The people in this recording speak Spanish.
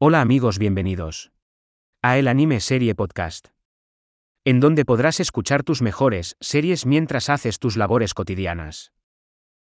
Hola amigos, bienvenidos a El Anime Serie Podcast, en donde podrás escuchar tus mejores series mientras haces tus labores cotidianas.